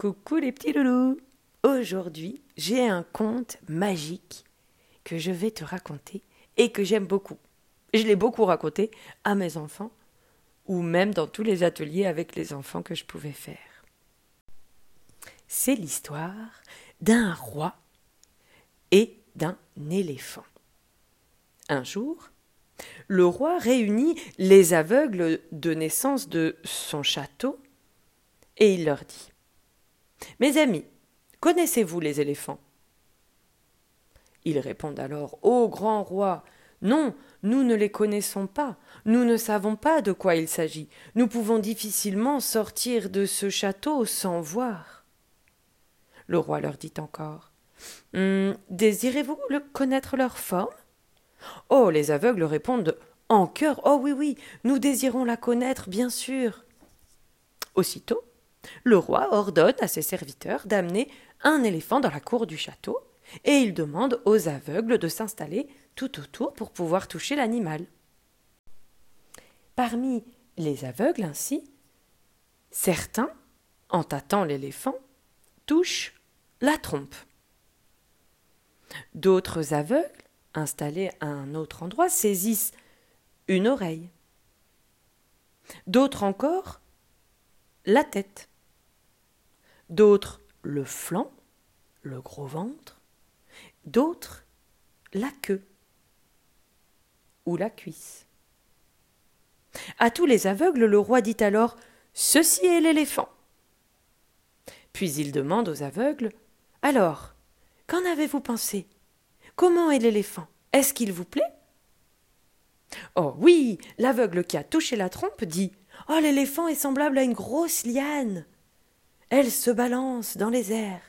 Coucou les petits loulous Aujourd'hui, j'ai un conte magique que je vais te raconter et que j'aime beaucoup. Je l'ai beaucoup raconté à mes enfants ou même dans tous les ateliers avec les enfants que je pouvais faire. C'est l'histoire d'un roi et d'un éléphant. Un jour, le roi réunit les aveugles de naissance de son château et il leur dit mes amis, connaissez-vous les éléphants? Ils répondent alors Ô grand roi, non, nous ne les connaissons pas, nous ne savons pas de quoi il s'agit, nous pouvons difficilement sortir de ce château sans voir. Le roi leur dit encore hum, Désirez-vous connaître leur forme? Oh, les aveugles répondent en chœur Oh oui, oui, nous désirons la connaître, bien sûr. Aussitôt, le roi ordonne à ses serviteurs d'amener un éléphant dans la cour du château, et il demande aux aveugles de s'installer tout autour pour pouvoir toucher l'animal. Parmi les aveugles ainsi, certains, en tâtant l'éléphant, touchent la trompe. D'autres aveugles, installés à un autre endroit, saisissent une oreille. D'autres encore, la tête d'autres le flanc, le gros ventre, d'autres la queue ou la cuisse. À tous les aveugles, le roi dit alors Ceci est l'éléphant. Puis il demande aux aveugles Alors, qu'en avez-vous pensé? Comment est l'éléphant? Est-ce qu'il vous plaît? Oh oui, l'aveugle qui a touché la trompe dit Oh, l'éléphant est semblable à une grosse liane. Elle se balance dans les airs.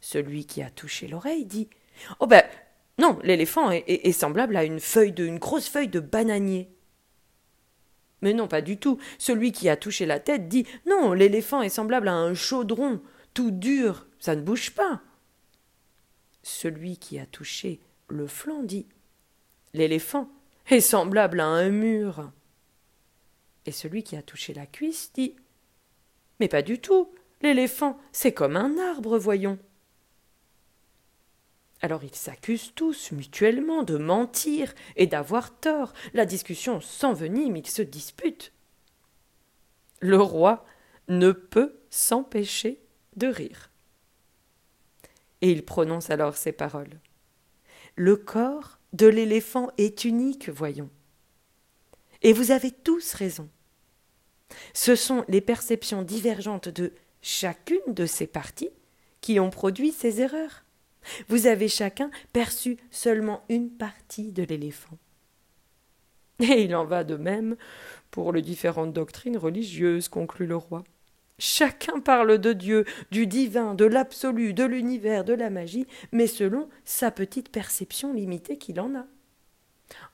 Celui qui a touché l'oreille dit Oh ben non, l'éléphant est, semblable à une feuille de une grosse feuille de bananier. Mais non, pas du tout. Celui qui a touché la tête dit Non, l'éléphant est semblable à un chaudron, tout dur, ça ne bouge pas. Celui qui a touché le flanc dit L'éléphant est semblable à un mur. Et celui qui a touché la cuisse dit mais pas du tout. L'éléphant, c'est comme un arbre, voyons. Alors ils s'accusent tous mutuellement de mentir et d'avoir tort. La discussion s'envenime, ils se disputent. Le roi ne peut s'empêcher de rire. Et il prononce alors ces paroles. Le corps de l'éléphant est unique, voyons. Et vous avez tous raison. Ce sont les perceptions divergentes de chacune de ces parties qui ont produit ces erreurs. Vous avez chacun perçu seulement une partie de l'éléphant. Et il en va de même pour les différentes doctrines religieuses, conclut le roi. Chacun parle de Dieu, du divin, de l'absolu, de l'univers, de la magie, mais selon sa petite perception limitée qu'il en a.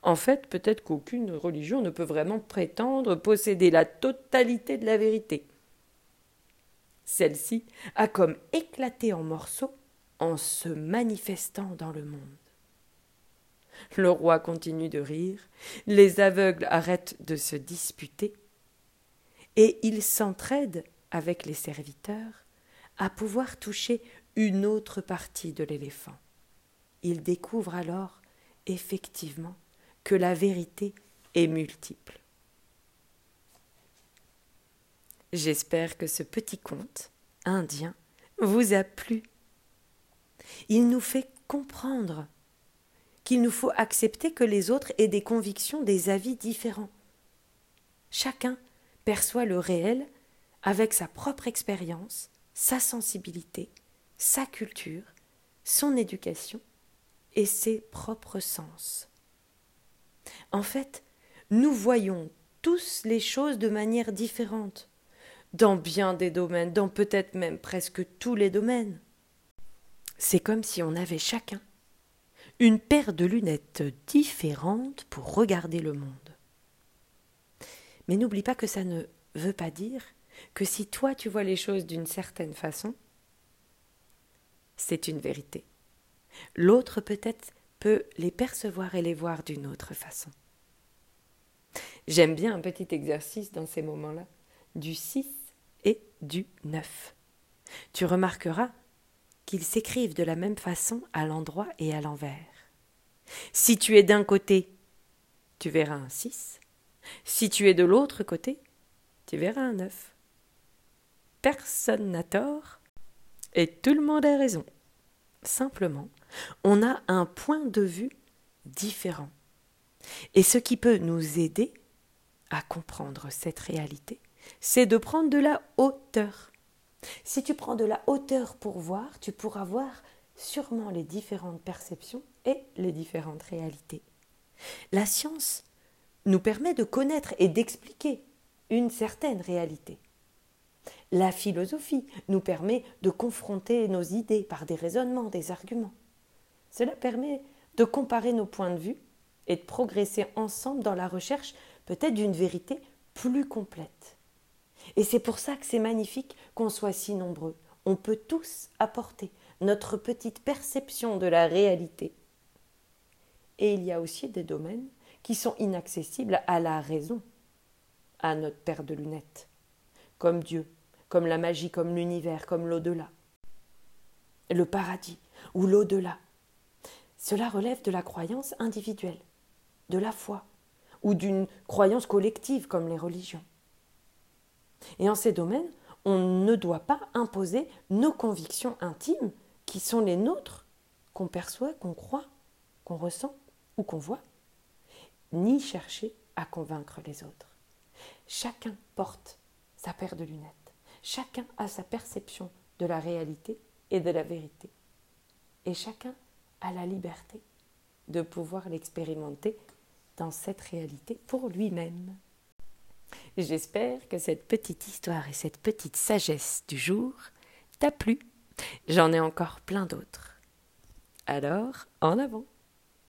En fait, peut-être qu'aucune religion ne peut vraiment prétendre posséder la totalité de la vérité. Celle-ci a comme éclaté en morceaux en se manifestant dans le monde. Le roi continue de rire, les aveugles arrêtent de se disputer, et ils s'entraident avec les serviteurs à pouvoir toucher une autre partie de l'éléphant. Ils découvrent alors effectivement que la vérité est multiple. J'espère que ce petit conte indien vous a plu. Il nous fait comprendre qu'il nous faut accepter que les autres aient des convictions, des avis différents. Chacun perçoit le réel avec sa propre expérience, sa sensibilité, sa culture, son éducation et ses propres sens. En fait, nous voyons tous les choses de manière différente, dans bien des domaines, dans peut-être même presque tous les domaines. C'est comme si on avait chacun une paire de lunettes différentes pour regarder le monde. Mais n'oublie pas que ça ne veut pas dire que si toi tu vois les choses d'une certaine façon, c'est une vérité. L'autre peut-être peut les percevoir et les voir d'une autre façon. J'aime bien un petit exercice dans ces moments-là, du 6 et du neuf. Tu remarqueras qu'ils s'écrivent de la même façon à l'endroit et à l'envers. Si tu es d'un côté, tu verras un 6. Si tu es de l'autre côté, tu verras un 9. Personne n'a tort et tout le monde a raison. Simplement, on a un point de vue différent. Et ce qui peut nous aider à comprendre cette réalité, c'est de prendre de la hauteur. Si tu prends de la hauteur pour voir, tu pourras voir sûrement les différentes perceptions et les différentes réalités. La science nous permet de connaître et d'expliquer une certaine réalité. La philosophie nous permet de confronter nos idées par des raisonnements, des arguments. Cela permet de comparer nos points de vue et de progresser ensemble dans la recherche peut-être d'une vérité plus complète. Et c'est pour ça que c'est magnifique qu'on soit si nombreux. On peut tous apporter notre petite perception de la réalité. Et il y a aussi des domaines qui sont inaccessibles à la raison, à notre paire de lunettes, comme Dieu, comme la magie, comme l'univers, comme l'au-delà, le paradis ou l'au-delà. Cela relève de la croyance individuelle, de la foi, ou d'une croyance collective comme les religions. Et en ces domaines, on ne doit pas imposer nos convictions intimes qui sont les nôtres, qu'on perçoit, qu'on croit, qu'on ressent ou qu'on voit, ni chercher à convaincre les autres. Chacun porte sa paire de lunettes. Chacun a sa perception de la réalité et de la vérité. Et chacun a la liberté de pouvoir l'expérimenter dans cette réalité pour lui-même. J'espère que cette petite histoire et cette petite sagesse du jour t'a plu. J'en ai encore plein d'autres. Alors, en avant